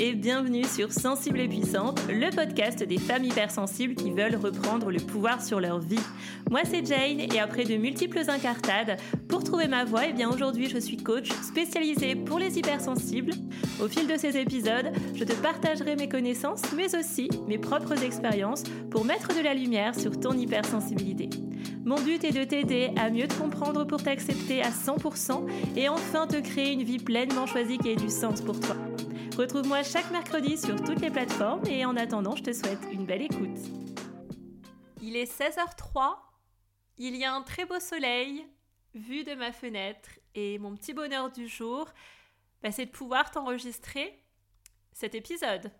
et bienvenue sur Sensible et Puissante, le podcast des femmes hypersensibles qui veulent reprendre le pouvoir sur leur vie. Moi c'est Jane et après de multiples incartades, pour trouver ma voie, et eh bien aujourd'hui je suis coach spécialisée pour les hypersensibles. Au fil de ces épisodes, je te partagerai mes connaissances mais aussi mes propres expériences pour mettre de la lumière sur ton hypersensibilité. Mon but est de t'aider à mieux te comprendre pour t'accepter à 100% et enfin te créer une vie pleinement choisie qui ait du sens pour toi. Retrouve-moi chaque mercredi sur toutes les plateformes et en attendant, je te souhaite une belle écoute. Il est 16h03, il y a un très beau soleil vu de ma fenêtre et mon petit bonheur du jour, bah, c'est de pouvoir t'enregistrer cet épisode.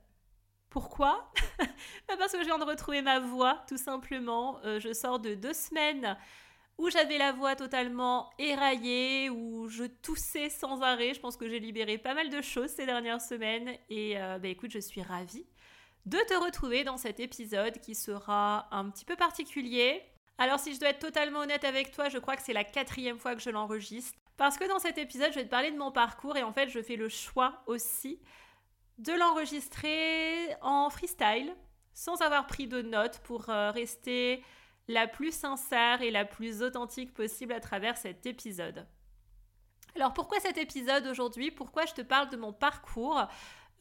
Pourquoi? Bah, Parce que je viens de retrouver ma voix, tout simplement. Euh, je sors de deux semaines où j'avais la voix totalement éraillée, où je toussais sans arrêt. Je pense que j'ai libéré pas mal de choses ces dernières semaines. Et euh, bah, écoute, je suis ravie de te retrouver dans cet épisode qui sera un petit peu particulier. Alors si je dois être totalement honnête avec toi, je crois que c'est la quatrième fois que je l'enregistre. Parce que dans cet épisode, je vais te parler de mon parcours et en fait, je fais le choix aussi de l'enregistrer en freestyle, sans avoir pris de notes pour euh, rester la plus sincère et la plus authentique possible à travers cet épisode. Alors pourquoi cet épisode aujourd'hui? Pourquoi je te parle de mon parcours?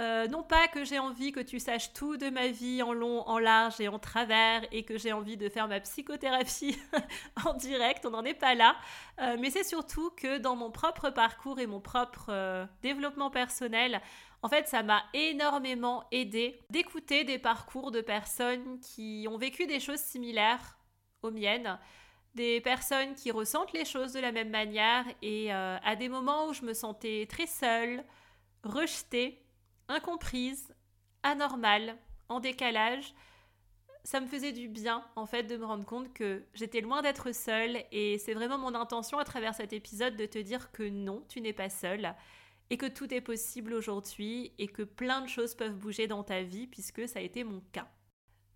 Euh, non pas que j'ai envie que tu saches tout de ma vie en long, en large et en travers et que j'ai envie de faire ma psychothérapie en direct, on n'en est pas là, euh, mais c'est surtout que dans mon propre parcours et mon propre développement personnel, en fait, ça m'a énormément aidé d'écouter des parcours de personnes qui ont vécu des choses similaires aux miennes, des personnes qui ressentent les choses de la même manière et euh, à des moments où je me sentais très seule, rejetée, incomprise, anormale, en décalage, ça me faisait du bien en fait de me rendre compte que j'étais loin d'être seule et c'est vraiment mon intention à travers cet épisode de te dire que non, tu n'es pas seule et que tout est possible aujourd'hui et que plein de choses peuvent bouger dans ta vie puisque ça a été mon cas.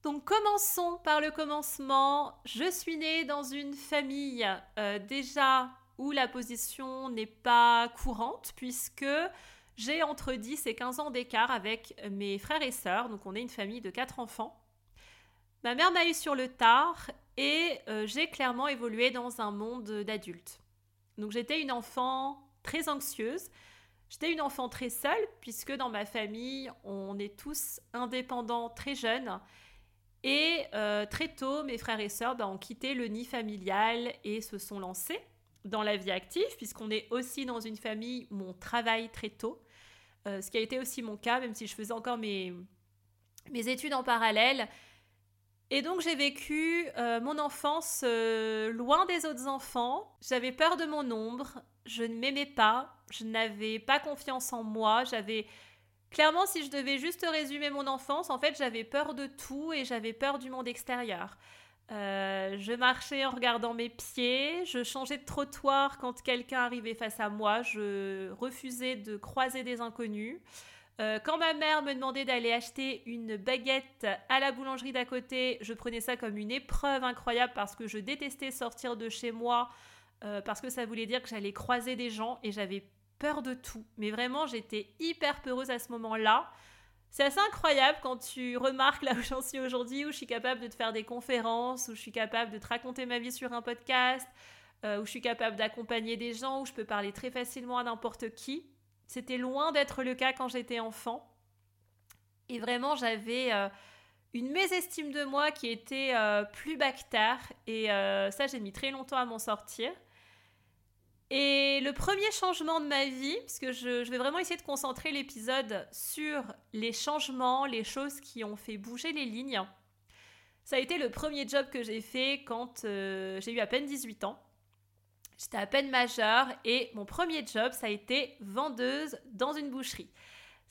Donc commençons par le commencement. Je suis née dans une famille euh, déjà où la position n'est pas courante puisque j'ai entre 10 et 15 ans d'écart avec mes frères et sœurs, donc on est une famille de 4 enfants. Ma mère m'a eu sur le tard et euh, j'ai clairement évolué dans un monde d'adultes. Donc j'étais une enfant très anxieuse, J'étais une enfant très seule, puisque dans ma famille, on est tous indépendants très jeunes. Et euh, très tôt, mes frères et sœurs ben, ont quitté le nid familial et se sont lancés dans la vie active, puisqu'on est aussi dans une famille où on travaille très tôt. Euh, ce qui a été aussi mon cas, même si je faisais encore mes, mes études en parallèle. Et donc j'ai vécu euh, mon enfance loin des autres enfants. J'avais peur de mon ombre, je ne m'aimais pas, je n'avais pas confiance en moi, j'avais... Clairement, si je devais juste résumer mon enfance, en fait, j'avais peur de tout et j'avais peur du monde extérieur. Euh, je marchais en regardant mes pieds, je changeais de trottoir quand quelqu'un arrivait face à moi, je refusais de croiser des inconnus. Euh, quand ma mère me demandait d'aller acheter une baguette à la boulangerie d'à côté, je prenais ça comme une épreuve incroyable parce que je détestais sortir de chez moi euh, parce que ça voulait dire que j'allais croiser des gens et j'avais peur de tout. Mais vraiment, j'étais hyper peureuse à ce moment-là. C'est assez incroyable quand tu remarques là où j'en suis aujourd'hui, où je suis capable de te faire des conférences, où je suis capable de te raconter ma vie sur un podcast, euh, où je suis capable d'accompagner des gens, où je peux parler très facilement à n'importe qui. C'était loin d'être le cas quand j'étais enfant. Et vraiment, j'avais euh, une mésestime de moi qui était plus bactère. Et ça, j'ai mis très longtemps à m'en sortir. Et le premier changement de ma vie, puisque je, je vais vraiment essayer de concentrer l'épisode sur les changements, les choses qui ont fait bouger les lignes, ça a été le premier job que j'ai fait quand euh, j'ai eu à peine 18 ans. J'étais à peine majeure et mon premier job, ça a été vendeuse dans une boucherie.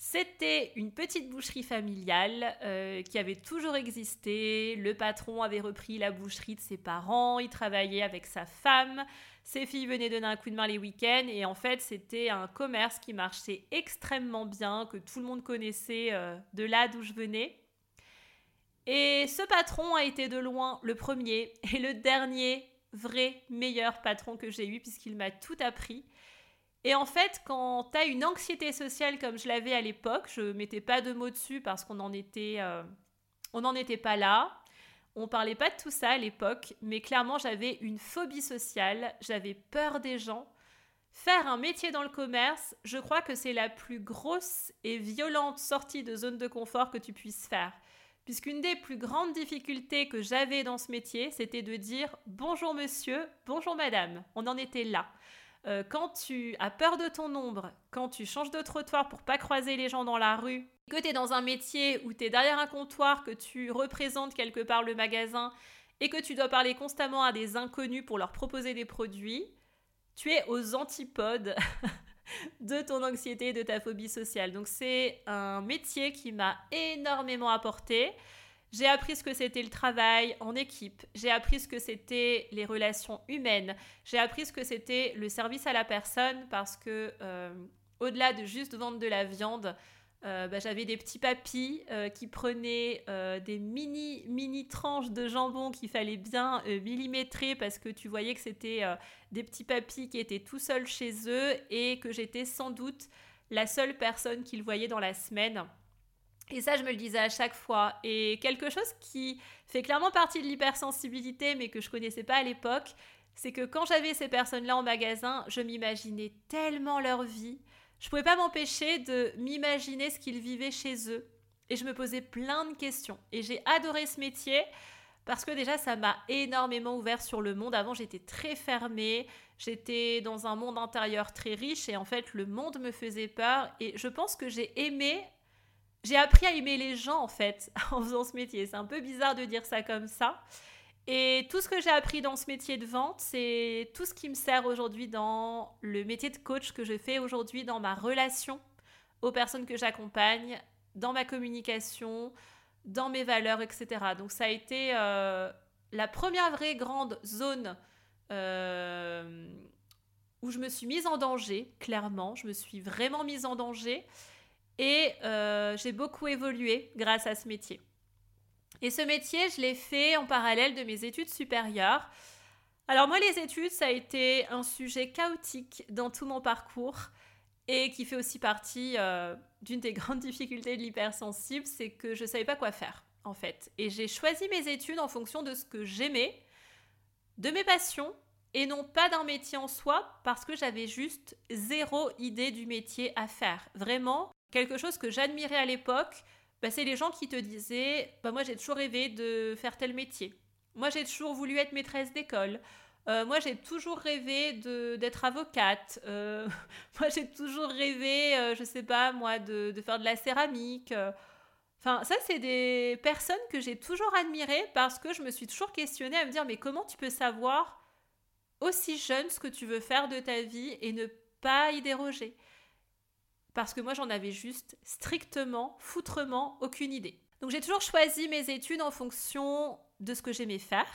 C'était une petite boucherie familiale euh, qui avait toujours existé. Le patron avait repris la boucherie de ses parents, il travaillait avec sa femme, ses filles venaient donner un coup de main les week-ends et en fait c'était un commerce qui marchait extrêmement bien, que tout le monde connaissait euh, de là d'où je venais. Et ce patron a été de loin le premier et le dernier vrai meilleur patron que j'ai eu puisqu'il m'a tout appris. Et en fait, quand tu as une anxiété sociale comme je l'avais à l'époque, je mettais pas de mots dessus parce qu'on n'en était, euh, on pas là. On parlait pas de tout ça à l'époque, mais clairement j'avais une phobie sociale, j'avais peur des gens. Faire un métier dans le commerce, je crois que c'est la plus grosse et violente sortie de zone de confort que tu puisses faire. Puisqu'une des plus grandes difficultés que j'avais dans ce métier, c'était de dire bonjour monsieur, bonjour madame. On en était là. Euh, quand tu as peur de ton ombre, quand tu changes de trottoir pour pas croiser les gens dans la rue, que tu es dans un métier où tu es derrière un comptoir, que tu représentes quelque part le magasin et que tu dois parler constamment à des inconnus pour leur proposer des produits, tu es aux antipodes de ton anxiété et de ta phobie sociale. Donc c'est un métier qui m'a énormément apporté. J'ai appris ce que c'était le travail en équipe, j'ai appris ce que c'était les relations humaines, j'ai appris ce que c'était le service à la personne parce que euh, au-delà de juste vendre de la viande, euh, bah, j'avais des petits papis euh, qui prenaient des mini mini tranches de jambon qu'il fallait bien millimétrer parce que tu voyais que c'était des petits papis qui étaient tout seuls chez eux et que j'étais sans doute la seule personne qu'ils voyaient dans la semaine. Et ça, je me le disais à chaque fois. Et quelque chose qui fait clairement partie de l'hypersensibilité, mais que je connaissais pas à l'époque, c'est que quand j'avais ces personnes-là en magasin, je m'imaginais tellement leur vie. Je pouvais pas m'empêcher de m'imaginer ce qu'ils vivaient chez eux. Et je me posais plein de questions. Et j'ai adoré ce métier parce que déjà, ça m'a énormément ouvert sur le monde. Avant, j'étais très fermée. J'étais dans un monde intérieur très riche et en fait, le monde me faisait peur. Et je pense que j'ai aimé j'ai appris à aimer les gens en fait en faisant ce métier. C'est un peu bizarre de dire ça comme ça. Et tout ce que j'ai appris dans ce métier de vente, c'est tout ce qui me sert aujourd'hui dans le métier de coach que je fais aujourd'hui, dans ma relation aux personnes que j'accompagne, dans ma communication, dans mes valeurs, etc. Donc ça a été euh, la première vraie grande zone euh, où je me suis mise en danger, clairement. Je me suis vraiment mise en danger. Et euh, j'ai beaucoup évolué grâce à ce métier. Et ce métier, je l'ai fait en parallèle de mes études supérieures. Alors moi, les études, ça a été un sujet chaotique dans tout mon parcours et qui fait aussi partie euh, d'une des grandes difficultés de l'hypersensible, c'est que je ne savais pas quoi faire en fait. Et j'ai choisi mes études en fonction de ce que j'aimais, de mes passions et non pas d'un métier en soi parce que j'avais juste zéro idée du métier à faire. Vraiment, quelque chose que j'admirais à l'époque, bah, c'est les gens qui te disaient bah, Moi, j'ai toujours rêvé de faire tel métier. Moi, j'ai toujours voulu être maîtresse d'école. Euh, moi, j'ai toujours rêvé d'être avocate. Euh, moi, j'ai toujours rêvé, euh, je sais pas, moi, de, de faire de la céramique. Enfin, ça, c'est des personnes que j'ai toujours admirées parce que je me suis toujours questionnée à me dire Mais comment tu peux savoir aussi jeune ce que tu veux faire de ta vie et ne pas y déroger? Parce que moi j'en avais juste strictement, foutrement aucune idée. Donc j'ai toujours choisi mes études en fonction de ce que j'aimais faire.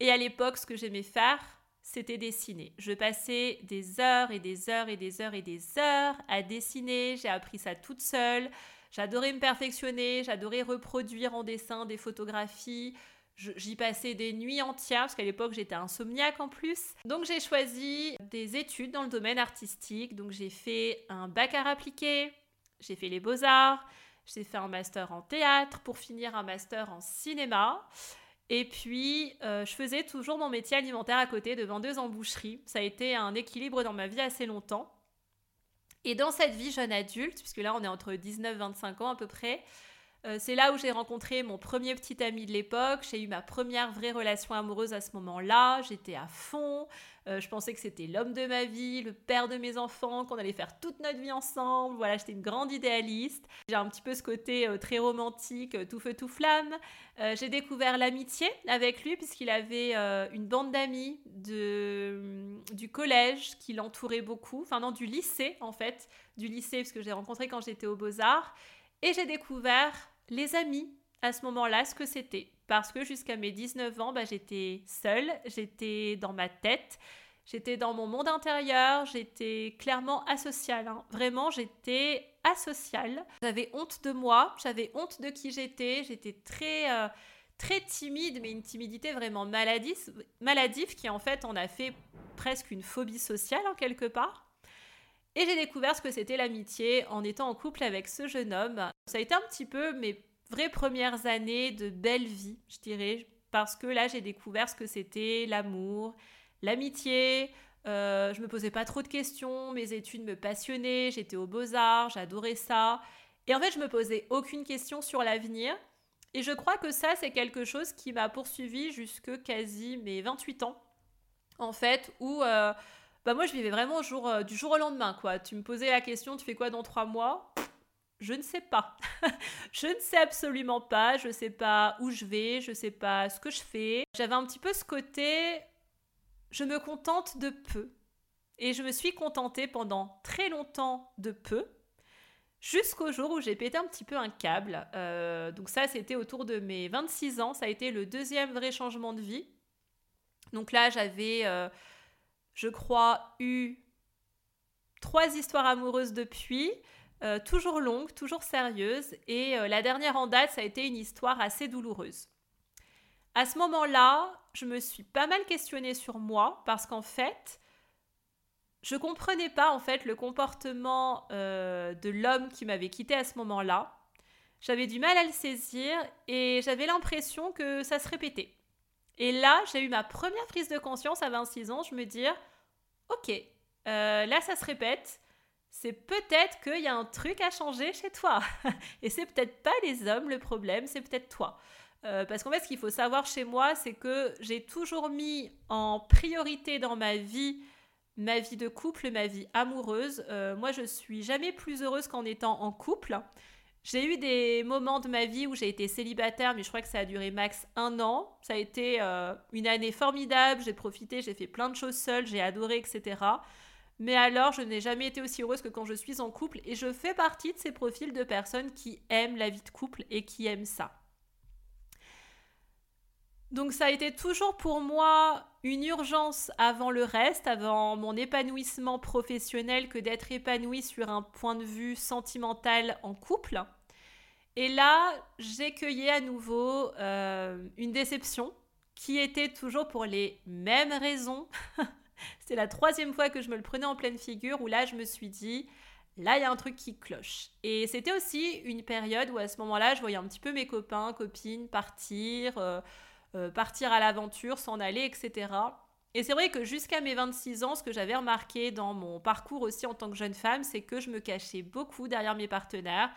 Et à l'époque, ce que j'aimais faire, c'était dessiner. Je passais des heures et des heures et des heures et des heures à dessiner. J'ai appris ça toute seule. J'adorais me perfectionner, j'adorais reproduire en dessin des photographies. J'y passais des nuits entières parce qu'à l'époque j'étais insomniaque en plus. Donc j'ai choisi des études dans le domaine artistique. Donc j'ai fait un bac à appliqué, j'ai fait les beaux-arts, j'ai fait un master en théâtre pour finir un master en cinéma. Et puis, euh, je faisais toujours mon métier alimentaire à côté de vendeuse en boucherie. Ça a été un équilibre dans ma vie assez longtemps. Et dans cette vie jeune adulte, puisque là on est entre 19 et 25 ans à peu près, euh, c'est là où j'ai rencontré mon premier petit ami de l'époque. J'ai eu ma première vraie relation amoureuse à ce moment-là. J'étais à fond. Euh, je pensais que c'était l'homme de ma vie, le père de mes enfants, qu'on allait faire toute notre vie ensemble. Voilà, j'étais une grande idéaliste. J'ai un petit peu ce côté euh, très romantique, tout feu, tout flamme. j'ai découvert l'amitié avec lui puisqu'il avait une bande d'amis du collège qui l'entourait beaucoup. Enfin non, du lycée en fait. Du lycée parce que j'ai rencontré quand j'étais aux Beaux-Arts. Et j'ai découvert les amis à ce moment-là, ce que c'était. Parce que jusqu'à mes 19 ans, bah, j'étais seule, j'étais dans ma tête, j'étais dans mon monde intérieur, j'étais clairement asociale. Hein. Vraiment, j'étais asociale. J'avais honte de moi, j'avais honte de qui j'étais, j'étais très... Euh, très timide, mais une timidité vraiment maladive, maladive qui en fait en a fait presque une phobie sociale en quelque part. Et j'ai découvert ce que c'était l'amitié en étant en couple avec ce jeune homme. Ça a été un petit peu mes vraies premières années de belle vie, je dirais, parce que là j'ai découvert ce que c'était l'amour, l'amitié. Euh, je me posais pas trop de questions, mes études me passionnaient, j'étais aux beaux-arts, j'adorais ça. Et en fait, je me posais aucune question sur l'avenir. Et je crois que ça, c'est quelque chose qui m'a poursuivi jusque quasi mes 28 ans, en fait, où euh, bah moi, je vivais vraiment jour, euh, du jour au lendemain, quoi. Tu me posais la question, tu fais quoi dans trois mois? Je ne sais pas. je ne sais absolument pas. Je ne sais pas où je vais, je ne sais pas ce que je fais. J'avais un petit peu ce côté, je me contente de peu. Et je me suis contentée pendant très longtemps de peu. Jusqu'au jour où j'ai pété un petit peu un câble. Euh, donc ça, c'était autour de mes 26 ans. Ça a été le deuxième vrai changement de vie. Donc là, j'avais, euh, je crois, eu trois histoires amoureuses depuis. Euh, toujours longues, toujours sérieuses. Et la dernière en date, ça a été une histoire assez douloureuse. À ce moment-là, je me suis pas mal questionnée sur moi parce qu'en fait, je comprenais pas en fait le comportement euh, de l'homme qui m'avait quitté à ce moment-là. J'avais du mal à le saisir et j'avais l'impression que ça se répétait. Et là, j'ai eu ma première prise de conscience à 26 ans. Je me dis, ok, euh, là ça se répète. C'est peut-être qu'il y a un truc à changer chez toi. et c'est peut-être pas les hommes le problème, c'est peut-être toi. Euh, parce qu'en fait, ce qu'il faut savoir chez moi, c'est que j'ai toujours mis en priorité dans ma vie ma vie de couple, ma vie amoureuse. Euh, moi, je suis jamais plus heureuse qu'en étant en couple. J'ai eu des moments de ma vie où j'ai été célibataire, mais je crois que ça a duré max un an. Ça a été euh, une année formidable, j'ai profité, j'ai fait plein de choses seule, j'ai adoré, etc. Mais alors, je n'ai jamais été aussi heureuse que quand je suis en couple, et je fais partie de ces profils de personnes qui aiment la vie de couple et qui aiment ça. Donc ça a été toujours pour moi une urgence avant le reste, avant mon épanouissement professionnel, que d'être épanouie sur un point de vue sentimental en couple. Et là, j'ai cueilli à nouveau euh, une déception qui était toujours pour les mêmes raisons. C'est la troisième fois que je me le prenais en pleine figure où là, je me suis dit, là, il y a un truc qui cloche. Et c'était aussi une période où à ce moment-là, je voyais un petit peu mes copains, copines partir. Euh, euh, partir à l'aventure, s'en aller, etc. Et c'est vrai que jusqu'à mes 26 ans, ce que j'avais remarqué dans mon parcours aussi en tant que jeune femme, c'est que je me cachais beaucoup derrière mes partenaires.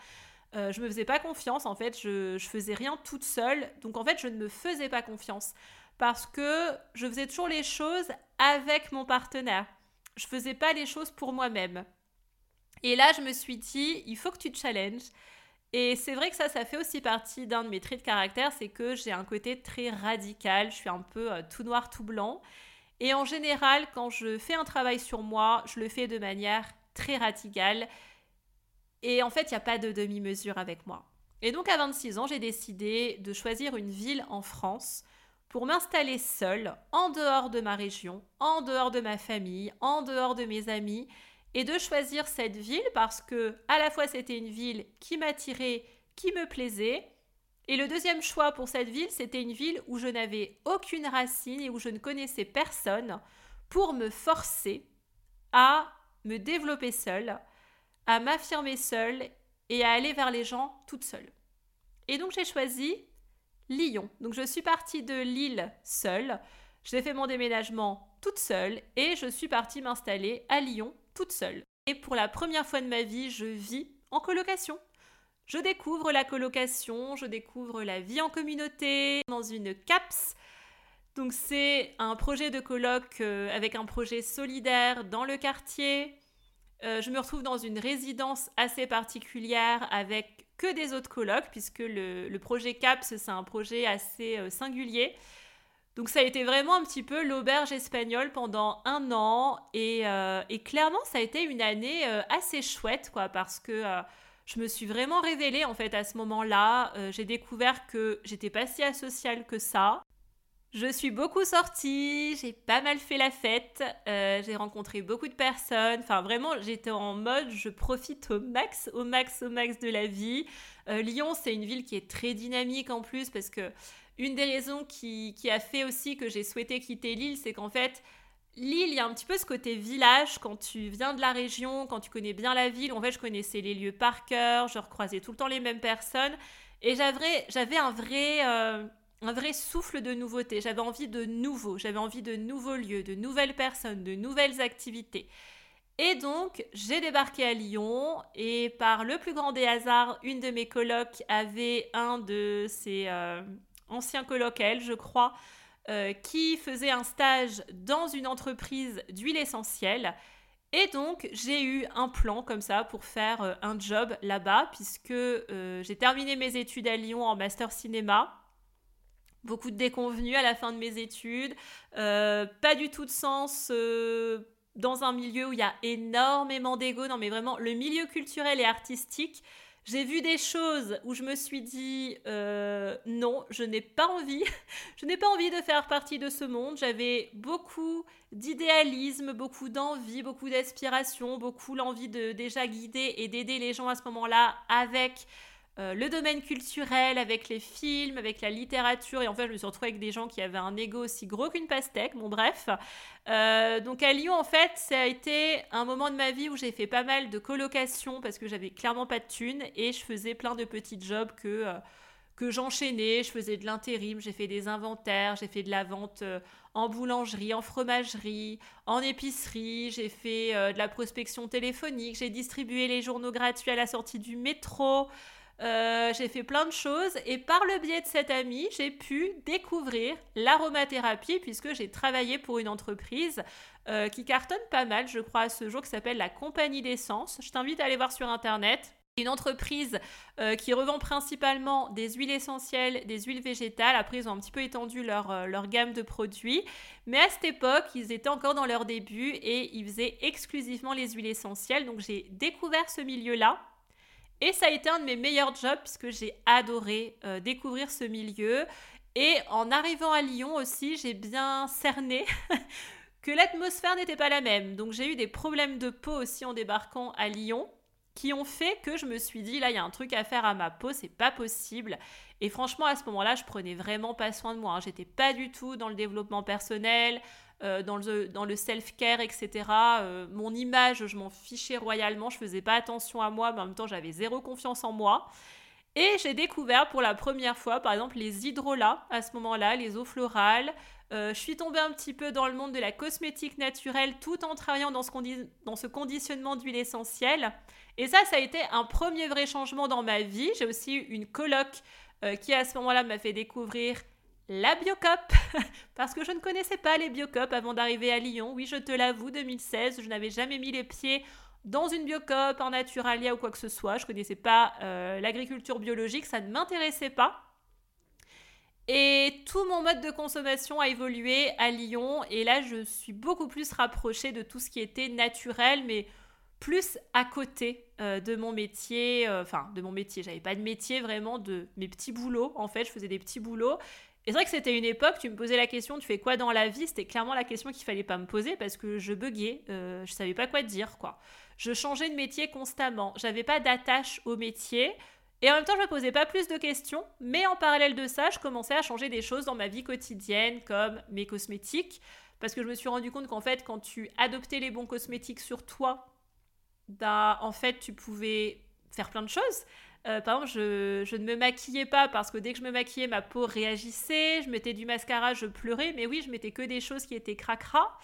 Euh, je me faisais pas confiance, en fait, je, je faisais rien toute seule. Donc en fait, je ne me faisais pas confiance parce que je faisais toujours les choses avec mon partenaire. Je faisais pas les choses pour moi-même. Et là, je me suis dit, il faut que tu te challenges. Et c'est vrai que ça, ça fait aussi partie d'un de mes traits de caractère, c'est que j'ai un côté très radical, je suis un peu euh, tout noir, tout blanc. Et en général, quand je fais un travail sur moi, je le fais de manière très radicale. Et en fait, il n'y a pas de demi-mesure avec moi. Et donc à 26 ans, j'ai décidé de choisir une ville en France pour m'installer seule, en dehors de ma région, en dehors de ma famille, en dehors de mes amis, et de choisir cette ville parce que à la fois c'était une ville qui m'attirait, qui me plaisait, et le deuxième choix pour cette ville, c'était une ville où je n'avais aucune racine et où je ne connaissais personne pour me forcer à me développer seule, à m'affirmer seule et à aller vers les gens toute seule. Et donc j'ai choisi Lyon. Donc je suis partie de Lille seule, j'ai fait mon déménagement toute seule et je suis partie m'installer à Lyon toute seule. Et pour la première fois de ma vie, je vis en colocation. Je découvre la colocation, je découvre la vie en communauté, dans une CAPS. Donc c'est un projet de coloc euh, avec un projet solidaire dans le quartier. Euh, je me retrouve dans une résidence assez particulière avec que des autres colocs, puisque le, projet CAPS, c'est un projet assez euh, singulier. Donc ça a été vraiment un petit peu l'auberge espagnole pendant un an euh, et, clairement ça a été une année assez chouette quoi parce que je me suis vraiment révélée en fait à ce moment-là. j'ai découvert que j'étais pas si asociale que ça. Je suis beaucoup sortie, j'ai pas mal fait la fête, j'ai rencontré beaucoup de personnes. Enfin vraiment j'étais en mode je profite au max, au max, au max de la vie. Lyon c'est une ville qui est très dynamique en plus parce que une des raisons qui, a fait aussi que j'ai souhaité quitter l'île, c'est qu'en fait, Lille, il y a un petit peu ce côté village quand tu viens de la région, quand tu connais bien la ville. En fait, je connaissais les lieux par cœur, je recroisais tout le temps les mêmes personnes. Et j'avais un vrai, euh, un vrai souffle de nouveauté. J'avais envie de nouveau, j'avais envie de nouveaux lieux, de nouvelles personnes, de nouvelles activités. Et donc, j'ai débarqué à Lyon et par le plus grand des hasards, une de mes colocs avait un de ses euh, anciens colocs, elle, je crois, euh, qui faisait un stage dans une entreprise d'huile essentielle. Et donc, j'ai eu un plan comme ça pour faire euh, un job là-bas, puisque j'ai terminé mes études à Lyon en master cinéma beaucoup de déconvenus à la fin de mes études, pas du tout de sens dans un milieu où il y a énormément d'ego. Non, mais vraiment, le milieu culturel et artistique, j'ai vu des choses où je me suis dit euh, non, je n'ai pas envie, je n'ai pas envie de faire partie de ce monde. J'avais beaucoup d'idéalisme, beaucoup d'envie, beaucoup d'aspiration, beaucoup l'envie de déjà guider et d'aider les gens à ce moment-là avec euh, le domaine culturel, avec les films, avec la littérature. Et en fait, je me suis retrouvée avec des gens qui avaient un ego aussi gros qu'une pastèque. Bon, bref. Euh, donc à Lyon, en fait, ça a été un moment de ma vie où j'ai fait pas mal de colocations parce que j'avais clairement pas de thunes et je faisais plein de petits jobs que, euh, que j'enchaînais. Je faisais de l'intérim, j'ai fait des inventaires, j'ai fait de la vente en boulangerie, en fromagerie, en épicerie, j'ai fait de la prospection téléphonique, j'ai distribué les journaux gratuits à la sortie du métro. Euh, j'ai fait plein de choses et par le biais de cet ami, j'ai pu découvrir l'aromathérapie puisque j'ai travaillé pour une entreprise euh, qui cartonne pas mal, je crois, à ce jour, qui s'appelle la Compagnie d'essence. Je t'invite à aller voir sur Internet. Une entreprise euh, qui revend principalement des huiles essentielles, des huiles végétales. Après, ils ont un petit peu étendu leur, leur gamme de produits. Mais à cette époque, ils étaient encore dans leur début et ils faisaient exclusivement les huiles essentielles. Donc, j'ai découvert ce milieu-là et ça a été un de mes meilleurs jobs puisque j'ai adoré euh, découvrir ce milieu. Et en arrivant à Lyon aussi, j'ai bien cerné que l'atmosphère n'était pas la même. Donc j'ai eu des problèmes de peau aussi en débarquant à Lyon qui ont fait que je me suis dit là il y a un truc à faire à ma peau, c'est pas possible. Et franchement à ce moment-là, je prenais vraiment pas soin de moi. Hein. J'étais pas du tout dans le développement personnel. Euh, dans le, dans le self-care, etc. Euh, mon image, je m'en fichais royalement, je faisais pas attention à moi, mais en même temps, j'avais zéro confiance en moi. Et j'ai découvert pour la première fois, par exemple, les hydrolats à ce moment-là, les eaux florales. Euh, je suis tombée un petit peu dans le monde de la cosmétique naturelle tout en travaillant dans ce, conditionnement d'huile essentielle. Et ça, ça a été un premier vrai changement dans ma vie. J'ai aussi eu une coloc qui à ce moment-là m'a fait découvrir la Biocop, parce que je ne connaissais pas les Biocop avant d'arriver à Lyon. Oui, je te l'avoue, 2016, je n'avais jamais mis les pieds dans une Biocop, en Naturalia ou quoi que ce soit. Je ne connaissais pas euh, l'agriculture biologique, ça ne m'intéressait pas. Et tout mon mode de consommation a évolué à Lyon et là je suis beaucoup plus rapprochée de tout ce qui était naturel mais plus à côté euh, de mon métier, euh, enfin de mon métier, j'avais pas de métier vraiment de mes petits boulots en fait, je faisais des petits boulots et c'est vrai que c'était une époque, tu me posais la question, tu fais quoi dans la vie? C'était clairement la question qu'il fallait pas me poser parce que je buguais, euh, je savais pas quoi dire, quoi. Je changeais de métier constamment, j'avais pas d'attache au métier. Et en même temps, je me posais pas plus de questions, mais en parallèle de ça, je commençais à changer des choses dans ma vie quotidienne, comme mes cosmétiques, parce que je me suis rendu compte qu'en fait, quand tu adoptais les bons cosmétiques sur toi, bah, en fait, tu pouvais faire plein de choses. Euh, par exemple, je, ne me maquillais pas parce que dès que je me maquillais, ma peau réagissait. Je mettais du mascara, je pleurais. Mais oui, je mettais que des choses qui étaient cracra.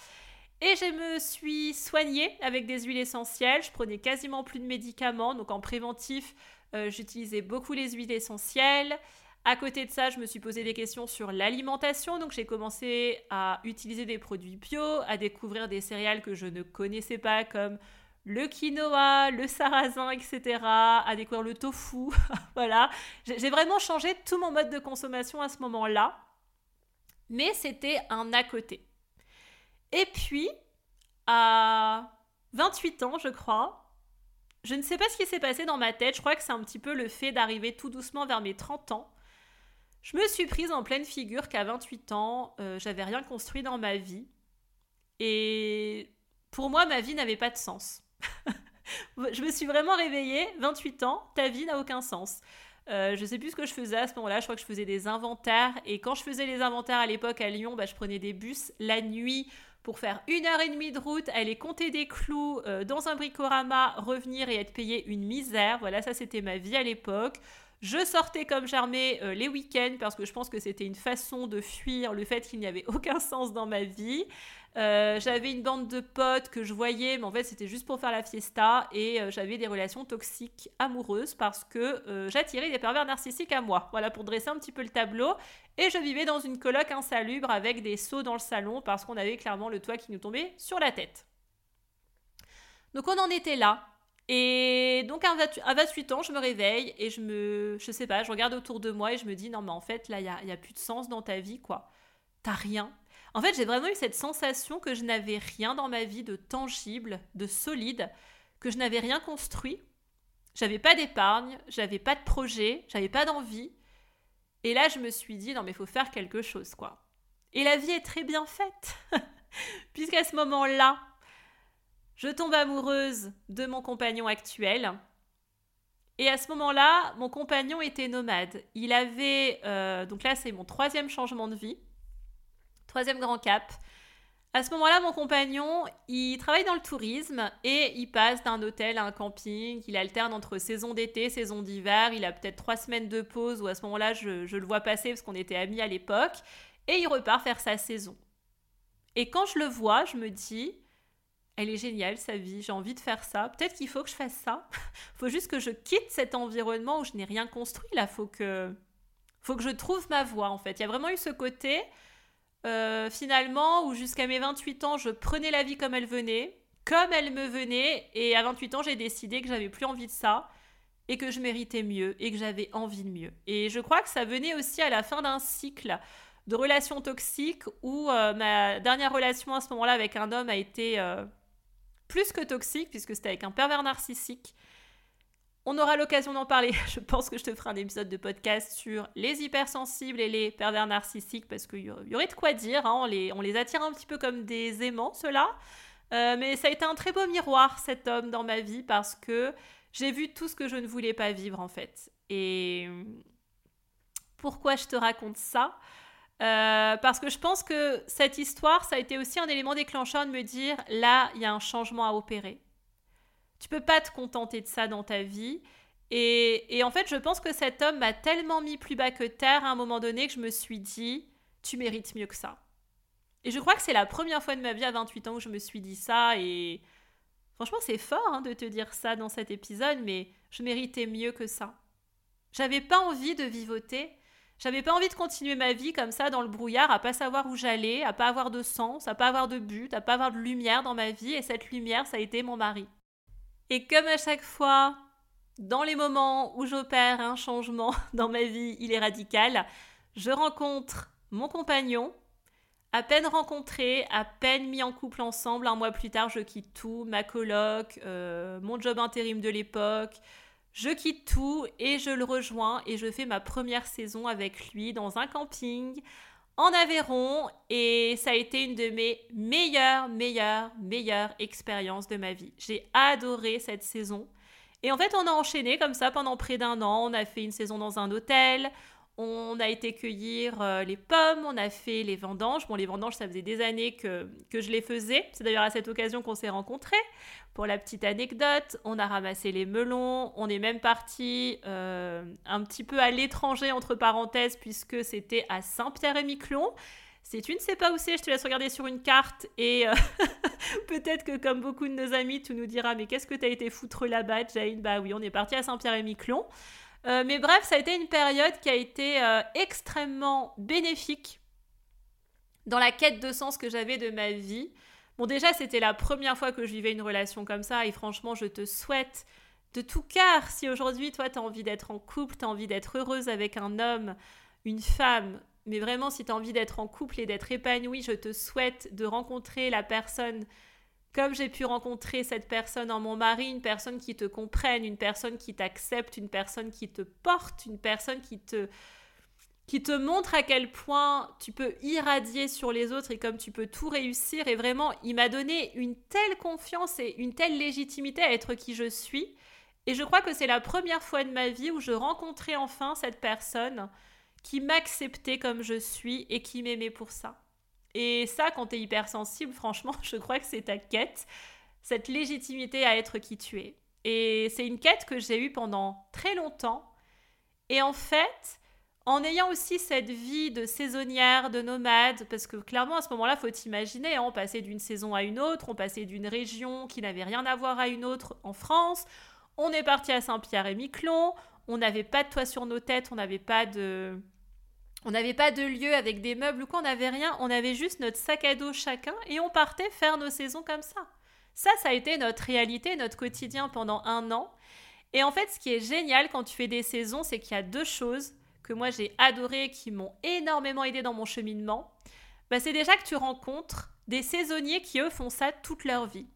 Et je me suis soignée avec des huiles essentielles. Je prenais quasiment plus de médicaments. Donc en préventif, euh, j'utilisais beaucoup les huiles essentielles. À côté de ça, je me suis posé des questions sur l'alimentation. Donc j'ai commencé à utiliser des produits bio, à découvrir des céréales que je ne connaissais pas comme le quinoa, le sarrasin, etc., à découvrir le tofu. voilà. J'ai vraiment changé tout mon mode de consommation à ce moment-là. Mais c'était un à côté. Et puis, à 28 ans, je crois, je ne sais pas ce qui s'est passé dans ma tête. Je crois que c'est un petit peu le fait d'arriver tout doucement vers mes 30 ans. Je me suis prise en pleine figure qu'à 28 ans, euh, j'avais rien construit dans ma vie. Et pour moi, ma vie n'avait pas de sens. je me suis vraiment réveillée, 28 ans, ta vie n'a aucun sens. Euh, je sais plus ce que je faisais à ce moment-là, je crois que je faisais des inventaires. Et quand je faisais les inventaires à l'époque à Lyon, bah, je prenais des bus la nuit pour faire une heure et demie de route, aller compter des clous euh, dans un bricorama, revenir et être payé une misère. Voilà, ça c'était ma vie à l'époque. Je sortais comme j'armais euh, les week-ends parce que je pense que c'était une façon de fuir le fait qu'il n'y avait aucun sens dans ma vie. Euh, j'avais une bande de potes que je voyais, mais en fait c'était juste pour faire la fiesta et euh, j'avais des relations toxiques amoureuses parce que j'attirais des pervers narcissiques à moi. Voilà pour dresser un petit peu le tableau. Et je vivais dans une coloc insalubre avec des seaux dans le salon parce qu'on avait clairement le toit qui nous tombait sur la tête. Donc on en était là. Et donc à 28 ans, je me réveille et je me, je sais pas, je regarde autour de moi et je me dis non mais en fait là il y a, plus de sens dans ta vie quoi. T'as rien. En fait j'ai vraiment eu cette sensation que je n'avais rien dans ma vie de tangible, de solide, que je n'avais rien construit. J'avais pas d'épargne, j'avais pas de projet, j'avais pas d'envie. Et là je me suis dit non mais il faut faire quelque chose quoi. Et la vie est très bien faite. Puisqu'à ce moment-là, je tombe amoureuse de mon compagnon actuel. Et à ce moment-là, mon compagnon était nomade. Il avait, euh, donc là c'est mon troisième changement de vie, troisième grand cap. À ce moment-là, mon compagnon, il travaille dans le tourisme et il passe d'un hôtel à un camping. Il alterne entre saison d'été, saison d'hiver. Il a peut-être trois semaines de pause où à ce moment-là, je, je le vois passer parce qu'on était amis à l'époque. Et il repart faire sa saison. Et quand je le vois, je me dis, elle est géniale sa vie, j'ai envie de faire ça. Peut-être qu'il faut que je fasse ça. faut juste que je quitte cet environnement où je n'ai rien construit là. Faut que, faut que je trouve ma voie en fait. Il y a vraiment eu ce côté euh, finalement où jusqu'à mes 28 ans, je prenais la vie comme elle venait, comme elle me venait, et à 28 ans, j'ai décidé que j'avais plus envie de ça et que je méritais mieux et que j'avais envie de mieux. Et je crois que ça venait aussi à la fin d'un cycle de relations toxiques où euh, ma dernière relation à ce moment-là avec un homme a été euh, plus que toxique, puisque c'était avec un pervers narcissique. On aura l'occasion d'en parler. Je pense que je te ferai un épisode de podcast sur les hypersensibles et les pervers narcissiques, parce qu'il y aurait de quoi dire. Hein. On, les, attire un petit peu comme des aimants, ceux-là. Euh, mais ça a été un très beau miroir, cet homme, dans ma vie, parce que j'ai vu tout ce que je ne voulais pas vivre, en fait. Et pourquoi je te raconte ça? Euh, parce que je pense que cette histoire, ça a été aussi un élément déclencheur de me dire là, il y a un changement à opérer. Tu peux pas te contenter de ça dans ta vie. Et, en fait, je pense que cet homme m'a tellement mis plus bas que terre à un moment donné que je me suis dit tu mérites mieux que ça. Et je crois que c'est la première fois de ma vie à 28 ans où je me suis dit ça. Et franchement, c'est fort hein, de te dire ça dans cet épisode, mais je méritais mieux que ça. J'avais pas envie de vivoter j'avais pas envie de continuer ma vie comme ça dans le brouillard, à pas savoir où j'allais, à pas avoir de sens, à pas avoir de but, à pas avoir de lumière dans ma vie, et cette lumière, ça a été mon mari. Et comme à chaque fois, dans les moments où j'opère un changement dans ma vie, il est radical, je rencontre mon compagnon. À peine rencontré, à peine mis en couple ensemble, un mois plus tard, je quitte tout, ma coloc, euh, mon job intérim de l'époque, je quitte tout et je le rejoins et je fais ma première saison avec lui dans un camping en Aveyron et ça a été une de mes meilleures, meilleures, meilleures expériences de ma vie. J'ai adoré cette saison. Et en fait, on a enchaîné comme ça pendant près d'un an. On a fait une saison dans un hôtel, on a été cueillir euh, les pommes, on a fait les vendanges. Bon, les vendanges, ça faisait des années que, que je les faisais. C'est d'ailleurs à cette occasion qu'on s'est rencontrés. Pour la petite anecdote, on a ramassé les melons. On est même parti euh, un petit peu à l'étranger, entre parenthèses, puisque c'était à Saint-Pierre-et-Miquelon. Si tu ne sais pas où c'est, je te laisse regarder sur une carte et euh, peut-être que comme beaucoup de nos amis, tu nous diras mais qu'est-ce que tu as été foutre là-bas, Jane? Bah oui, on est parti à Saint-Pierre-et-Miquelon. Euh, mais bref, ça a été une période qui a été euh, extrêmement bénéfique dans la quête de sens que j'avais de ma vie. Bon, déjà, c'était la première fois que je vivais une relation comme ça, et franchement, je te souhaite de tout cœur, si aujourd'hui, toi, tu as envie d'être en couple, tu as envie d'être heureuse avec un homme, une femme, mais vraiment, si tu as envie d'être en couple et d'être épanouie, je te souhaite de rencontrer la personne comme j'ai pu rencontrer cette personne en mon mari, une personne qui te comprenne, une personne qui t'accepte, une personne qui te porte, une personne qui te qui te montre à quel point tu peux irradier sur les autres et comme tu peux tout réussir. Et vraiment, il m'a donné une telle confiance et une telle légitimité à être qui je suis. Et je crois que c'est la première fois de ma vie où je rencontrais enfin cette personne qui m'acceptait comme je suis et qui m'aimait pour ça. Et ça, quand tu es hypersensible, franchement, je crois que c'est ta quête, cette légitimité à être qui tu es. Et c'est une quête que j'ai eue pendant très longtemps. Et en fait, en ayant aussi cette vie de saisonnière, de nomade, parce que clairement à ce moment-là, faut t'imaginer, hein, on passait d'une saison à une autre, on passait d'une région qui n'avait rien à voir à une autre en France, on est parti à Saint-Pierre et Miquelon, on n'avait pas de toit sur nos têtes, on n'avait pas de on n'avait pas de lieu avec des meubles ou quoi, on n'avait rien, on avait juste notre sac à dos chacun et on partait faire nos saisons comme ça. Ça, ça a été notre réalité, notre quotidien pendant un an. Et en fait, ce qui est génial quand tu fais des saisons, c'est qu'il y a deux choses que moi j'ai adorées, qui m'ont énormément aidé dans mon cheminement. Bah, c'est déjà que tu rencontres des saisonniers qui, eux, font ça toute leur vie.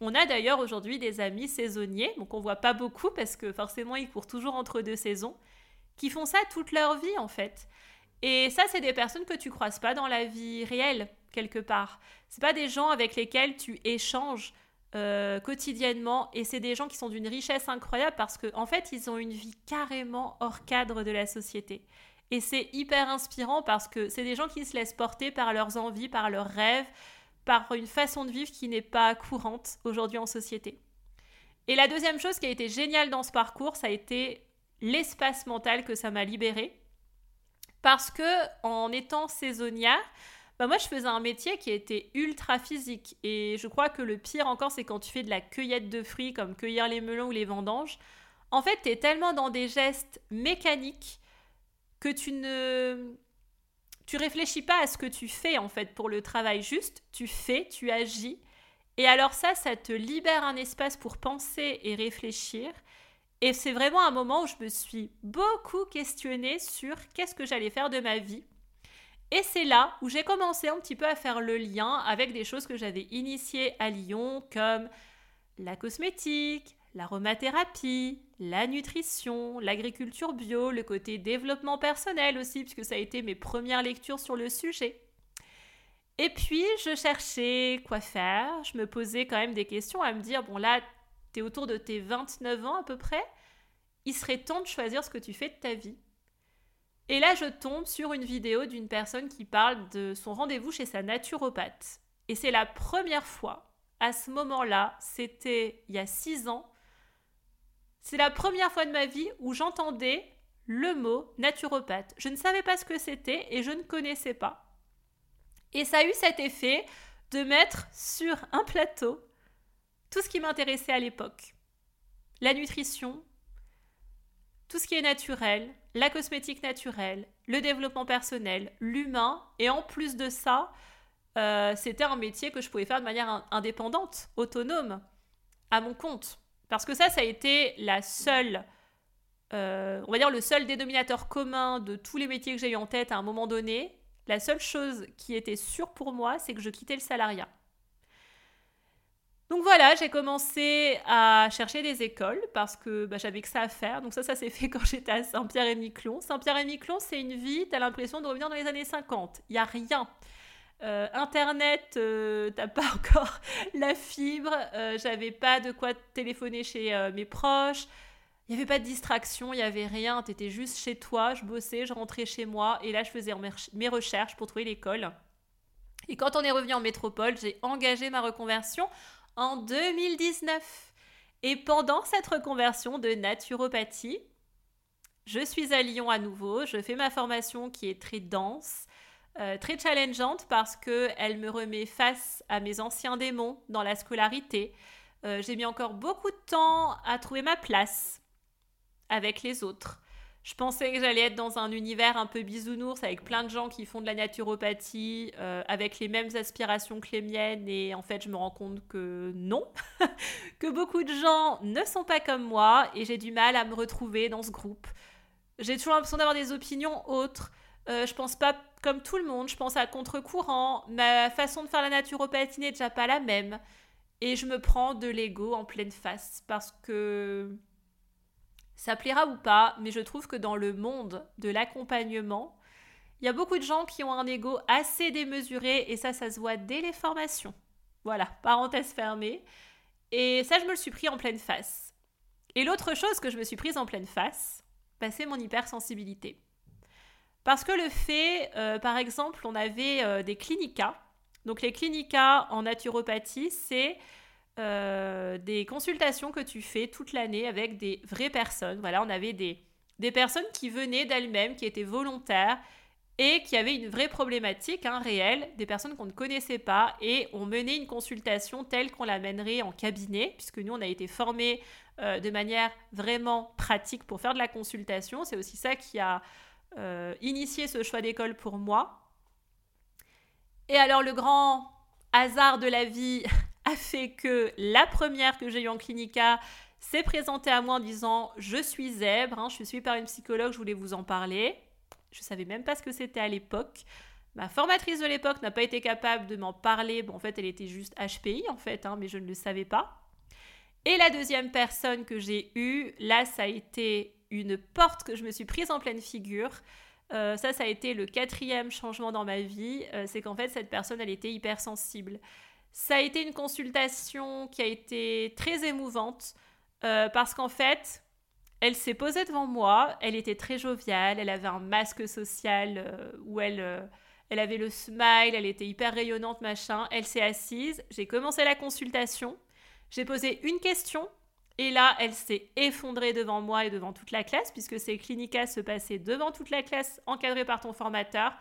On a d'ailleurs aujourd'hui des amis saisonniers, donc on voit pas beaucoup parce que forcément ils courent toujours entre deux saisons, qui font ça toute leur vie en fait. Et ça, c'est des personnes que tu croises pas dans la vie réelle, quelque part. C'est pas des gens avec lesquels tu échanges euh, quotidiennement et c'est des gens qui sont d'une richesse incroyable parce qu'en en fait, ils ont une vie carrément hors cadre de la société. Et c'est hyper inspirant parce que c'est des gens qui se laissent porter par leurs envies, par leurs rêves, par une façon de vivre qui n'est pas courante aujourd'hui en société. Et la deuxième chose qui a été géniale dans ce parcours, ça a été l'espace mental que ça m'a libéré parce que en étant saisonnière, bah moi je faisais un métier qui était ultra physique et je crois que le pire encore c'est quand tu fais de la cueillette de fruits comme cueillir les melons ou les vendanges. En fait, tu es tellement dans des gestes mécaniques que tu ne tu réfléchis pas à ce que tu fais en fait pour le travail juste, tu fais, tu agis. Et alors ça, ça te libère un espace pour penser et réfléchir. Et c'est vraiment un moment où je me suis beaucoup questionnée sur qu'est-ce que j'allais faire de ma vie. Et c'est là où j'ai commencé un petit peu à faire le lien avec des choses que j'avais initiées à Lyon, comme la cosmétique, l'aromathérapie, la nutrition, l'agriculture bio, le côté développement personnel aussi, puisque ça a été mes premières lectures sur le sujet. Et puis, je cherchais quoi faire, je me posais quand même des questions à me dire, bon là, autour de tes 29 ans à peu près, il serait temps de choisir ce que tu fais de ta vie. Et là, je tombe sur une vidéo d'une personne qui parle de son rendez-vous chez sa naturopathe. Et c'est la première fois, à ce moment-là, c'était il y a 6 ans, c'est la première fois de ma vie où j'entendais le mot naturopathe. Je ne savais pas ce que c'était et je ne connaissais pas. Et ça a eu cet effet de mettre sur un plateau tout ce qui m'intéressait à l'époque. La nutrition, tout ce qui est naturel, la cosmétique naturelle, le développement personnel, l'humain, et en plus de ça, euh, c'était un métier que je pouvais faire de manière indépendante, autonome, à mon compte. Parce que ça, ça a été la seule, euh, on va dire le seul dénominateur commun de tous les métiers que j'ai eu en tête à un moment donné. La seule chose qui était sûre pour moi, c'est que je quittais le salariat. Donc voilà, j'ai commencé à chercher des écoles parce que bah, j'avais que ça à faire. Donc ça, ça s'est fait quand j'étais à Saint-Pierre-et-Miquelon. Saint-Pierre-et-Miquelon, c'est une vie, t'as l'impression de revenir dans les années 50. Il n'y a rien. Euh, Internet, euh, t'as pas encore la fibre. Euh, j'avais pas de quoi téléphoner chez mes proches. Il n'y avait pas de distraction, il n'y avait rien. T'étais juste chez toi, je bossais, je rentrais chez moi. Et là, je faisais mes recherches pour trouver l'école. Et quand on est revenu en métropole, j'ai engagé ma reconversion en 2019. Et pendant cette reconversion de naturopathie, je suis à Lyon à nouveau, je fais ma formation qui est très dense, euh, très challengeante parce qu'elle me remet face à mes anciens démons dans la scolarité. Euh, j'ai mis encore beaucoup de temps à trouver ma place avec les autres. Je pensais que j'allais être dans un univers un peu bisounours avec plein de gens qui font de la naturopathie, euh, avec les mêmes aspirations que les miennes, et en fait, je me rends compte que non, que beaucoup de gens ne sont pas comme moi, et j'ai du mal à me retrouver dans ce groupe. J'ai toujours l'impression d'avoir des opinions autres. Euh, je pense pas comme tout le monde, je pense à contre-courant. Ma façon de faire la naturopathie n'est déjà pas la même. Et je me prends de l'ego en pleine face parce que ça plaira ou pas, mais je trouve que dans le monde de l'accompagnement, il y a beaucoup de gens qui ont un ego assez démesuré et ça, ça se voit dès les formations. Voilà, parenthèse fermée. Et ça, je me le suis pris en pleine face. Et l'autre chose que je me suis prise en pleine face, bah, c'est mon hypersensibilité. Parce que le fait, euh, par exemple, on avait euh, des clinicas. Donc les clinicas en naturopathie, c'est euh, des consultations que tu fais toute l'année avec des vraies personnes. Voilà, on avait des, des personnes qui venaient d'elles-mêmes, qui étaient volontaires et qui avaient une vraie problématique hein, réelle, des personnes qu'on ne connaissait pas, et on menait une consultation telle qu'on la mènerait en cabinet, puisque nous, on a été formés de manière vraiment pratique pour faire de la consultation. C'est aussi ça qui a euh, initier ce choix d'école pour moi. Et alors le grand hasard de la vie a fait que la première que j'ai eue en clinica s'est présentée à moi en disant je suis zèbre, hein, je suis suivie par une psychologue, je voulais vous en parler. Je savais même pas ce que c'était à l'époque. Ma formatrice de l'époque n'a pas été capable de m'en parler. Bon, en fait, elle était juste HPI, en fait, hein, mais je ne le savais pas. Et la deuxième personne que j'ai eue, là, ça a été une porte que je me suis prise en pleine figure. Euh, ça, ça a été le quatrième changement dans ma vie. Euh, c'est qu'en fait, cette personne, elle était hypersensible. Ça a été une consultation qui a été très émouvante euh, parce qu'en fait, elle s'est posée devant moi. Elle était très joviale. Elle avait un masque social où elle, elle avait le smile. Elle était hyper rayonnante, machin. Elle s'est assise. J'ai commencé la consultation. J'ai posé une question et là, elle s'est effondrée devant moi et devant toute la classe, puisque ces clinicas se passaient devant toute la classe, encadrée par ton formateur.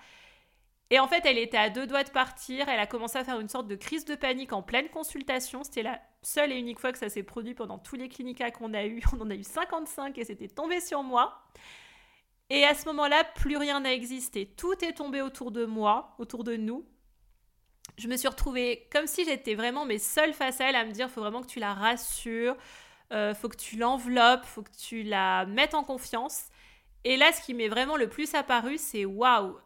Et en fait, elle était à deux doigts de partir. Elle a commencé à faire une sorte de crise de panique en pleine consultation. C'était la seule et unique fois que ça s'est produit pendant tous les clinicas qu'on a eu. On en a eu 55 et c'était tombé sur moi. Et à ce moment-là, plus rien n'a existé. Tout est tombé autour de moi, autour de nous. Je me suis retrouvée comme si j'étais vraiment mes seule face à elle à me dire faut vraiment que tu la rassures, euh, faut que tu l'enveloppes, faut que tu la mettes en confiance. Et là, ce qui m'est vraiment le plus apparu, c'est waouh,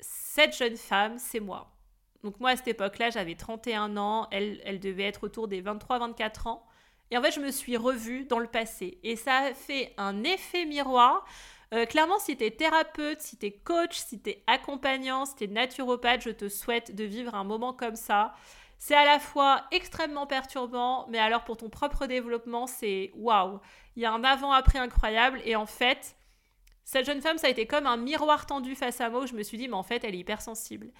cette jeune femme, c'est moi. Donc moi, à cette époque-là, j'avais 31 ans, elle, elle devait être autour des 23-24 ans. Et en fait, je me suis revue dans le passé. Et ça a fait un effet miroir. Euh, clairement, si tu es thérapeute, si tu es coach, si tu es accompagnant, si tu es naturopathe, je te souhaite de vivre un moment comme ça. C'est à la fois extrêmement perturbant, mais alors pour ton propre développement, c'est waouh. Il y a un avant-après incroyable. Et en fait, cette jeune femme, ça a été comme un miroir tendu face à moi où je me suis dit, mais en fait, elle est hypersensible.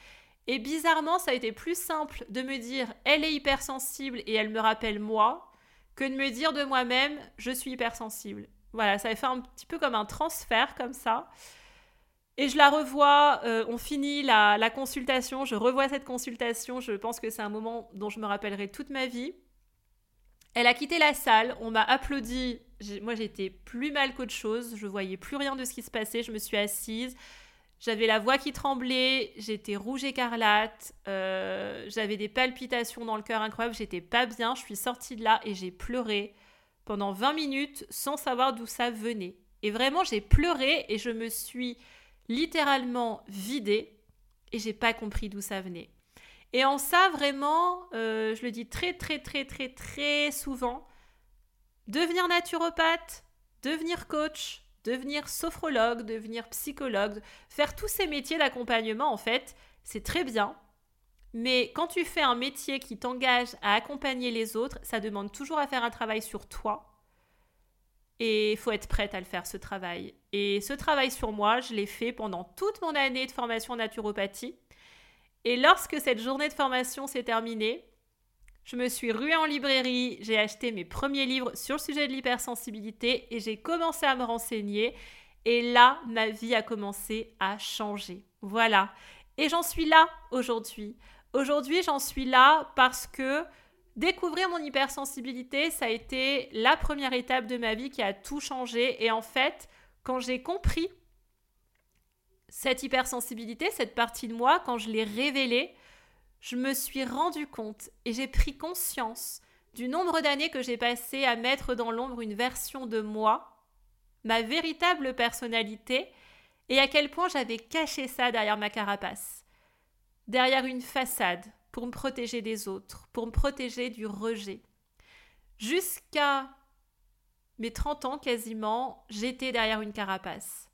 Et bizarrement, ça a été plus simple de me dire, elle est hypersensible et elle me rappelle moi, que de me dire de moi-même, je suis hypersensible. Voilà, ça a fait un petit peu comme un transfert comme ça. Et je la revois, euh, on finit la, consultation, je revois cette consultation, je pense que c'est un moment dont je me rappellerai toute ma vie. Elle a quitté la salle, on m'a applaudi, moi j'étais plus mal qu'autre chose, je voyais plus rien de ce qui se passait, je me suis assise, j'avais la voix qui tremblait, j'étais rouge écarlate, euh, j'avais des palpitations dans le cœur incroyables, j'étais pas bien, je suis sortie de là et j'ai pleuré pendant 20 minutes sans savoir d'où ça venait. Et vraiment j'ai pleuré et je me suis littéralement vidé et j'ai pas compris d'où ça venait. Et en ça, vraiment, euh, je le dis très, très, très, très, très souvent, devenir naturopathe, devenir coach, devenir sophrologue, devenir psychologue, faire tous ces métiers d'accompagnement, en fait, c'est très bien. Mais quand tu fais un métier qui t'engage à accompagner les autres, ça demande toujours à faire un travail sur toi et il faut être prête à le faire, ce travail. Et ce travail sur moi, je l'ai fait pendant toute mon année de formation en naturopathie. Et lorsque cette journée de formation s'est terminée, je me suis ruée en librairie, j'ai acheté mes premiers livres sur le sujet de l'hypersensibilité et j'ai commencé à me renseigner. Et là, ma vie a commencé à changer. Voilà. Et j'en suis là aujourd'hui. Aujourd'hui, j'en suis là parce que Découvrir mon hypersensibilité, ça a été la première étape de ma vie qui a tout changé. Et en fait, quand j'ai compris cette hypersensibilité, cette partie de moi, quand je l'ai révélée, je me suis rendu compte et j'ai pris conscience du nombre d'années que j'ai passé à mettre dans l'ombre une version de moi, ma véritable personnalité, et à quel point j'avais caché ça derrière ma carapace, derrière une façade, pour me protéger des autres, pour me protéger du rejet. Jusqu'à mes 30 ans quasiment, j'étais derrière une carapace.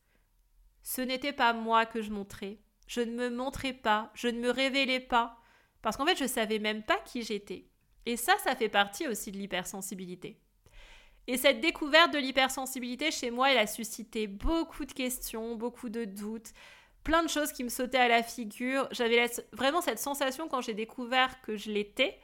Ce n'était pas moi que je montrais. Je ne me montrais pas, je ne me révélais pas, parce qu'en fait, je ne savais même pas qui j'étais. Et ça, ça fait partie aussi de l'hypersensibilité. Et cette découverte de l'hypersensibilité chez moi, elle a suscité beaucoup de questions, beaucoup de doutes, plein de choses qui me sautaient à la figure. J'avais vraiment cette sensation quand j'ai découvert que je l'étais,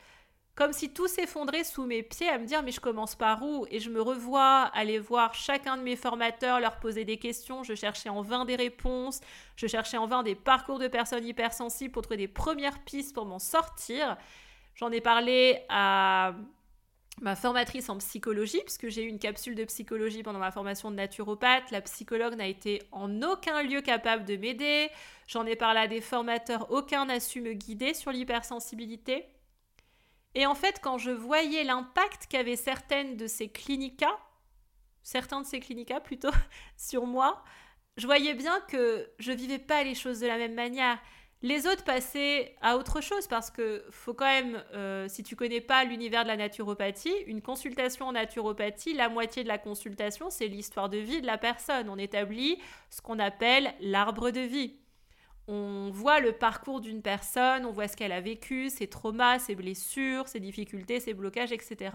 comme si tout s'effondrait sous mes pieds à me dire mais je commence par où? Et je me revois aller voir chacun de mes formateurs, leur poser des questions, je cherchais en vain des réponses, je cherchais en vain des parcours de personnes hypersensibles pour trouver des premières pistes pour m'en sortir. J'en ai parlé à ma formatrice en psychologie, puisque j'ai eu une capsule de psychologie pendant ma formation de naturopathe. La psychologue n'a été en aucun lieu capable de m'aider. J'en ai parlé à des formateurs, aucun n'a su me guider sur l'hypersensibilité. Et en fait, quand je voyais l'impact qu'avaient certaines de ces clinicas, certains de ces clinicas plutôt, sur moi, je voyais bien que je vivais pas les choses de la même manière. Les autres passaient à autre chose parce que faut quand même, euh, si tu connais pas l'univers de la naturopathie, une consultation en naturopathie, la moitié de la consultation, c'est l'histoire de vie de la personne. On établit ce qu'on appelle l'arbre de vie. On voit le parcours d'une personne, on voit ce qu'elle a vécu, ses traumas, ses blessures, ses difficultés, ses blocages, etc.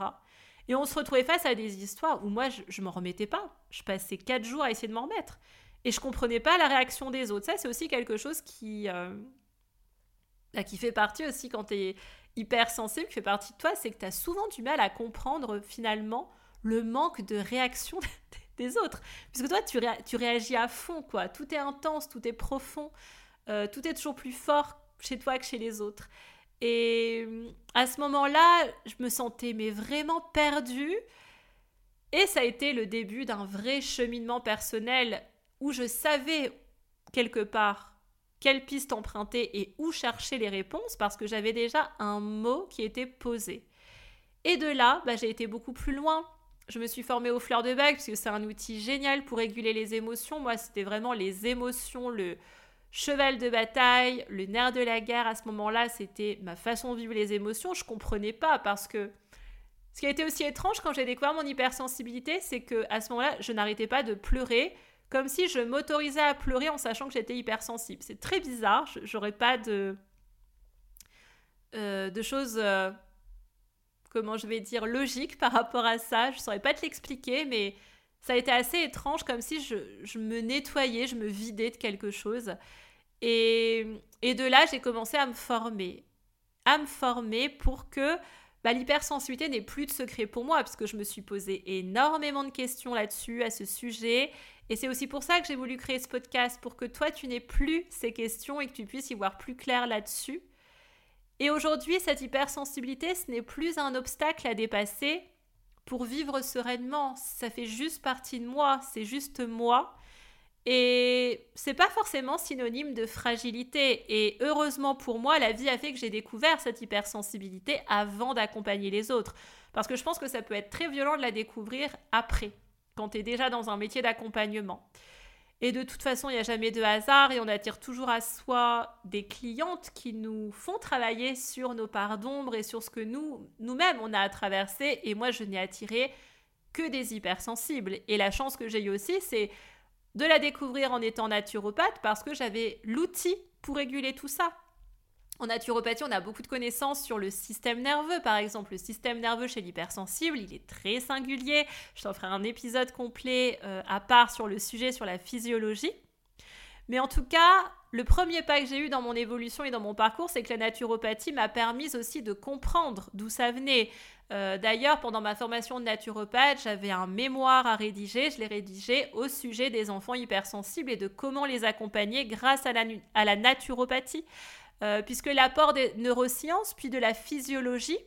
Et on se retrouvait face à des histoires où moi, je, ne m'en remettais pas. Je passais quatre jours à essayer de m'en remettre. Et je comprenais pas la réaction des autres. Ça, c'est aussi quelque chose qui, euh, bah, qui fait partie aussi quand tu es hypersensible, qui fait partie de toi, c'est que tu as souvent du mal à comprendre finalement le manque de réaction des autres. Puisque toi, tu, tu réagis à fond, quoi. Tout est intense, tout est profond, euh, tout est toujours plus fort chez toi que chez les autres. Et à ce moment-là, je me sentais mais vraiment perdue. Et ça a été le début d'un vrai cheminement personnel où je savais quelque part quelle piste emprunter et où chercher les réponses parce que j'avais déjà un mot qui était posé. Et de là, bah, j'ai été beaucoup plus loin. Je me suis formée aux fleurs de bague parce que c'est un outil génial pour réguler les émotions. Moi, c'était vraiment les émotions, le cheval de bataille, le nerf de la guerre. À ce moment-là, c'était ma façon de vivre les émotions. Je comprenais pas parce que ce qui a été aussi étrange quand j'ai découvert mon hypersensibilité, c'est que à ce moment-là, je n'arrêtais pas de pleurer comme si je m'autorisais à pleurer en sachant que j'étais hypersensible. C'est très bizarre, j'aurais pas de, euh, de choses, euh, comment je vais dire, logiques par rapport à ça. Je saurais pas te l'expliquer, mais ça a été assez étrange, comme si je, me nettoyais, je me vidais de quelque chose. Et, de là, j'ai commencé à me former, à me former pour que bah, l'hypersensibilité n'est plus de secret pour moi, puisque je me suis posé énormément de questions là-dessus, à ce sujet, et c'est aussi pour ça que j'ai voulu créer ce podcast, pour que toi, tu n'aies plus ces questions et que tu puisses y voir plus clair là-dessus. Et aujourd'hui, cette hypersensibilité, ce n'est plus un obstacle à dépasser pour vivre sereinement. Ça fait juste partie de moi, c'est juste moi. Et c'est pas forcément synonyme de fragilité. Et heureusement pour moi, la vie a fait que j'ai découvert cette hypersensibilité avant d'accompagner les autres. Parce que je pense que ça peut être très violent de la découvrir après quand tu es déjà dans un métier d'accompagnement. Et de toute façon, il n'y a jamais de hasard et on attire toujours à soi des clientes qui nous font travailler sur nos parts d'ombre et sur ce que nous, nous-mêmes, on a à traverser. Et moi, je n'ai attiré que des hypersensibles. Et la chance que j'ai eue aussi, c'est de la découvrir en étant naturopathe parce que j'avais l'outil pour réguler tout ça. En naturopathie, on a beaucoup de connaissances sur le système nerveux, par exemple. Le système nerveux chez l'hypersensible, il est très singulier. Je t'en ferai un épisode complet euh, à part sur le sujet, sur la physiologie. Mais en tout cas, le premier pas que j'ai eu dans mon évolution et dans mon parcours, c'est que la naturopathie m'a permis aussi de comprendre d'où ça venait. Euh, d'ailleurs, pendant ma formation de naturopathe, j'avais un mémoire à rédiger. Je l'ai rédigé au sujet des enfants hypersensibles et de comment les accompagner grâce à la naturopathie. Euh, puisque l'apport des neurosciences puis de la physiologie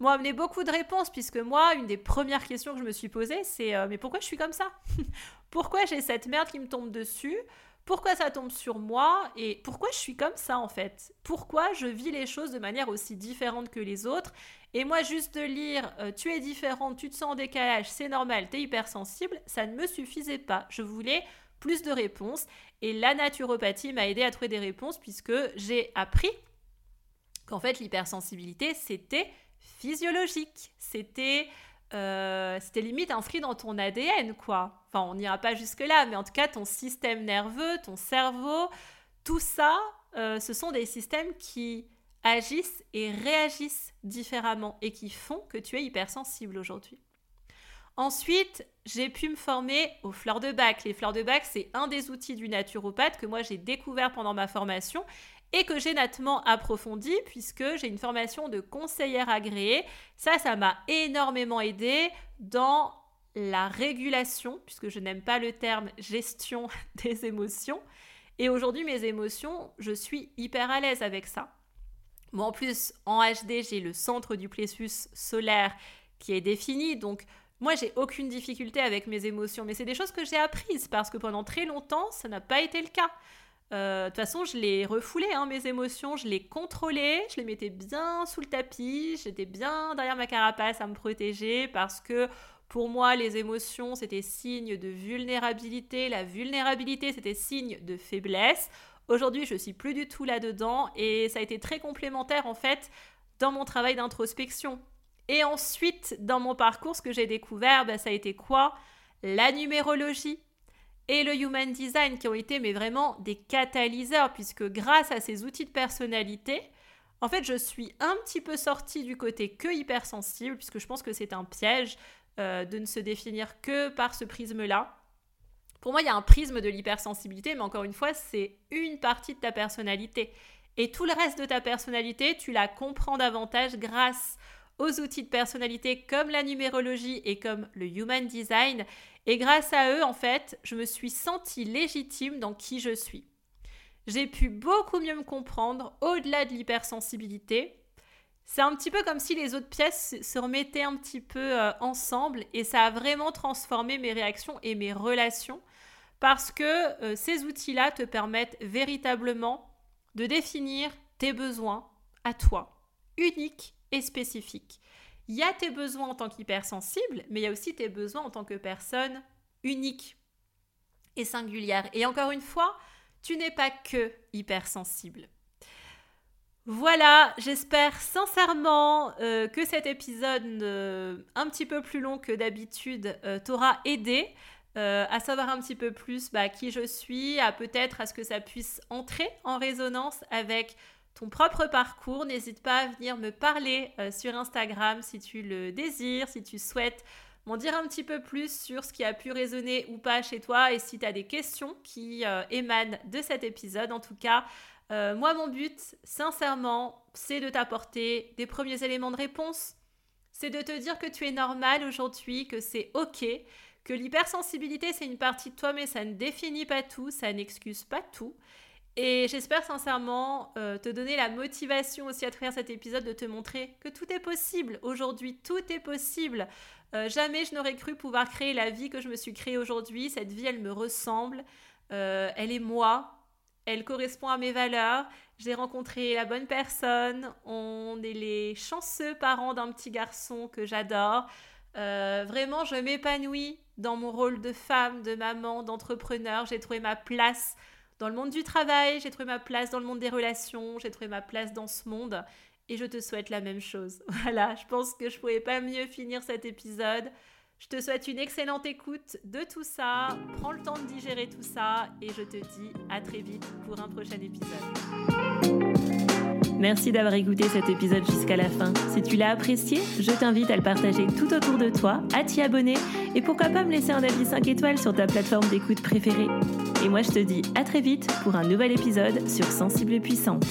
m'ont amené beaucoup de réponses, puisque moi, une des premières questions que je me suis posée, c'est euh, mais pourquoi je suis comme ça Pourquoi j'ai cette merde qui me tombe dessus Pourquoi ça tombe sur moi Et pourquoi je suis comme ça en fait Pourquoi je vis les choses de manière aussi différente que les autres Et moi, juste de lire euh, tu es différente, tu te sens en décalage, c'est normal, tu es hypersensible, ça ne me suffisait pas. Je voulais plus de réponses. Et la naturopathie m'a aidé à trouver des réponses puisque j'ai appris qu'en fait l'hypersensibilité c'était physiologique, c'était euh, limite inscrit dans ton ADN quoi. Enfin on n'ira pas jusque là, mais en tout cas ton système nerveux, ton cerveau, tout ça, euh, ce sont des systèmes qui agissent et réagissent différemment et qui font que tu es hypersensible aujourd'hui. Ensuite, j'ai pu me former aux fleurs de bac. Les fleurs de bac, c'est un des outils du naturopathe que moi j'ai découvert pendant ma formation et que j'ai nettement approfondi puisque j'ai une formation de conseillère agréée. Ça, ça m'a énormément aidé dans la régulation, puisque je n'aime pas le terme gestion des émotions. Et aujourd'hui, mes émotions, je suis hyper à l'aise avec ça. Bon, en plus, en HD, j'ai le centre du plexus solaire qui est défini, donc moi, j'ai aucune difficulté avec mes émotions, mais c'est des choses que j'ai apprises parce que pendant très longtemps, ça n'a pas été le cas. Euh, de toute façon, je les refoulais, hein, mes émotions, je les contrôlais, je les mettais bien sous le tapis, j'étais bien derrière ma carapace à me protéger parce que pour moi, les émotions, c'était signe de vulnérabilité, la vulnérabilité, c'était signe de faiblesse. Aujourd'hui, je suis plus du tout là-dedans et ça a été très complémentaire en fait dans mon travail d'introspection. Et ensuite, dans mon parcours, ce que j'ai découvert, ben, ça a été quoi? La numérologie et le human design qui ont été mais vraiment des catalyseurs puisque grâce à ces outils de personnalité, en fait, je suis un petit peu sortie du côté que hypersensible puisque je pense que c'est un piège euh, de ne se définir que par ce prisme-là. Pour moi, il y a un prisme de l'hypersensibilité, mais encore une fois, c'est une partie de ta personnalité. Et tout le reste de ta personnalité, tu la comprends davantage grâce aux outils de personnalité comme la numérologie et comme le human design. Et grâce à eux, en fait, je me suis sentie légitime dans qui je suis. J'ai pu beaucoup mieux me comprendre au-delà de l'hypersensibilité. C'est un petit peu comme si les autres pièces se remettaient un petit peu euh, ensemble et ça a vraiment transformé mes réactions et mes relations parce que euh, ces outils-là te permettent véritablement de définir tes besoins à toi, uniques et spécifiques. Il y a tes besoins en tant qu'hypersensible, mais il y a aussi tes besoins en tant que personne unique et singulière. Et encore une fois, tu n'es pas que hypersensible. Voilà, j'espère sincèrement euh, que cet épisode euh, un petit peu plus long que d'habitude euh, t'aura aidé à savoir un petit peu plus bah, qui je suis, à peut-être à ce que ça puisse entrer en résonance avec ton propre parcours. N'hésite pas à venir me parler euh, sur Instagram si tu le désires, si tu souhaites m'en dire un petit peu plus sur ce qui a pu résonner ou pas chez toi et si tu as des questions qui euh, émanent de cet épisode. En tout cas, euh, moi, mon but, sincèrement, c'est de t'apporter des premiers éléments de réponse. C'est de te dire que tu es normal aujourd'hui, que c'est OK, que l'hypersensibilité, c'est une partie de toi, mais ça ne définit pas tout, ça n'excuse pas tout. Et j'espère sincèrement euh, te donner la motivation aussi à travers cet épisode de te montrer que tout est possible. Aujourd'hui, tout est possible. Euh, jamais je n'aurais cru pouvoir créer la vie que je me suis créée aujourd'hui. Cette vie, elle me ressemble. Euh, elle est moi. Elle correspond à mes valeurs. J'ai rencontré la bonne personne. On est les chanceux parents d'un petit garçon que j'adore. vraiment, je m'épanouis dans mon rôle de femme, de maman, d'entrepreneur. J'ai trouvé ma place dans le monde du travail, j'ai trouvé ma place dans le monde des relations, j'ai trouvé ma place dans ce monde et je te souhaite la même chose. Voilà, je pense que je ne pouvais pas mieux finir cet épisode. Je te souhaite une excellente écoute de tout ça. Prends le temps de digérer tout ça et je te dis à très vite pour un prochain épisode. Merci d'avoir écouté cet épisode jusqu'à la fin. Si tu l'as apprécié, je t'invite à le partager tout autour de toi, à t'y abonner et pourquoi pas me laisser un avis 5 étoiles sur ta plateforme d'écoute préférée. Et moi je te dis à très vite pour un nouvel épisode sur Sensible et Puissante.